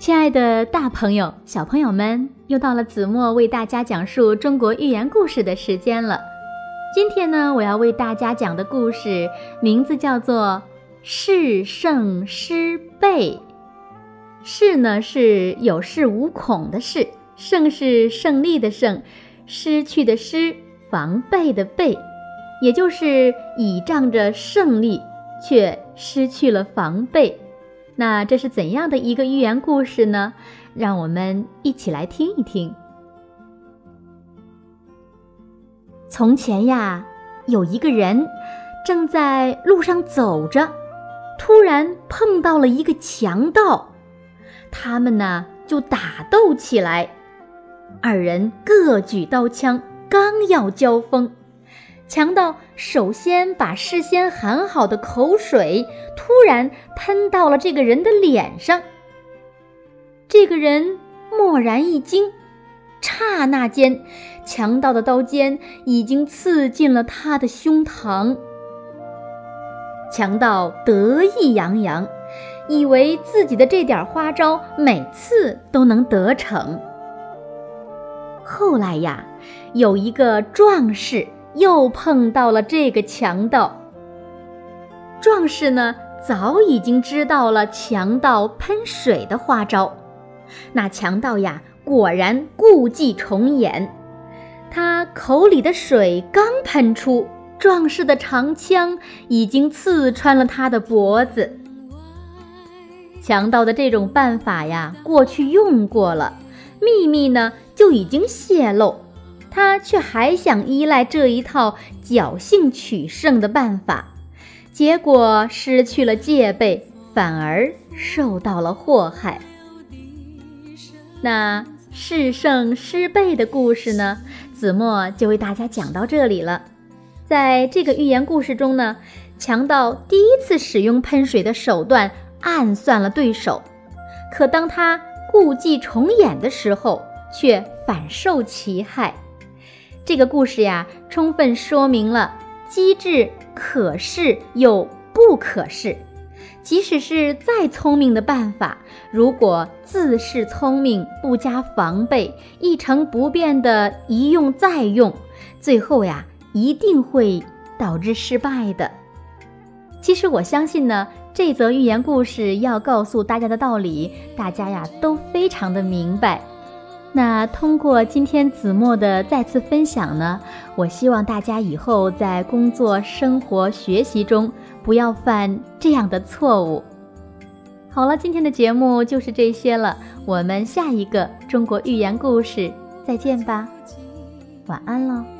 亲爱的，大朋友、小朋友们，又到了子墨为大家讲述中国寓言故事的时间了。今天呢，我要为大家讲的故事名字叫做《是胜失备》。是呢，是有恃无恐的势；胜是胜利的胜；失去的失，防备的备，也就是倚仗着胜利，却失去了防备。那这是怎样的一个寓言故事呢？让我们一起来听一听。从前呀，有一个人正在路上走着，突然碰到了一个强盗，他们呢就打斗起来。二人各举刀枪，刚要交锋。强盗首先把事先含好的口水突然喷到了这个人的脸上。这个人蓦然一惊，刹那间，强盗的刀尖已经刺进了他的胸膛。强盗得意洋洋，以为自己的这点花招每次都能得逞。后来呀，有一个壮士。又碰到了这个强盗。壮士呢，早已经知道了强盗喷水的花招。那强盗呀，果然故伎重演。他口里的水刚喷出，壮士的长枪已经刺穿了他的脖子。强盗的这种办法呀，过去用过了，秘密呢就已经泄露。他却还想依赖这一套侥幸取胜的办法，结果失去了戒备，反而受到了祸害。那是胜失备的故事呢？子墨就为大家讲到这里了。在这个寓言故事中呢，强盗第一次使用喷水的手段暗算了对手，可当他故伎重演的时候，却反受其害。这个故事呀，充分说明了机智可视又不可视。即使是再聪明的办法，如果自恃聪明，不加防备，一成不变的一用再用，最后呀，一定会导致失败的。其实我相信呢，这则寓言故事要告诉大家的道理，大家呀都非常的明白。那通过今天子墨的再次分享呢，我希望大家以后在工作、生活、学习中不要犯这样的错误。好了，今天的节目就是这些了，我们下一个中国寓言故事再见吧，晚安喽。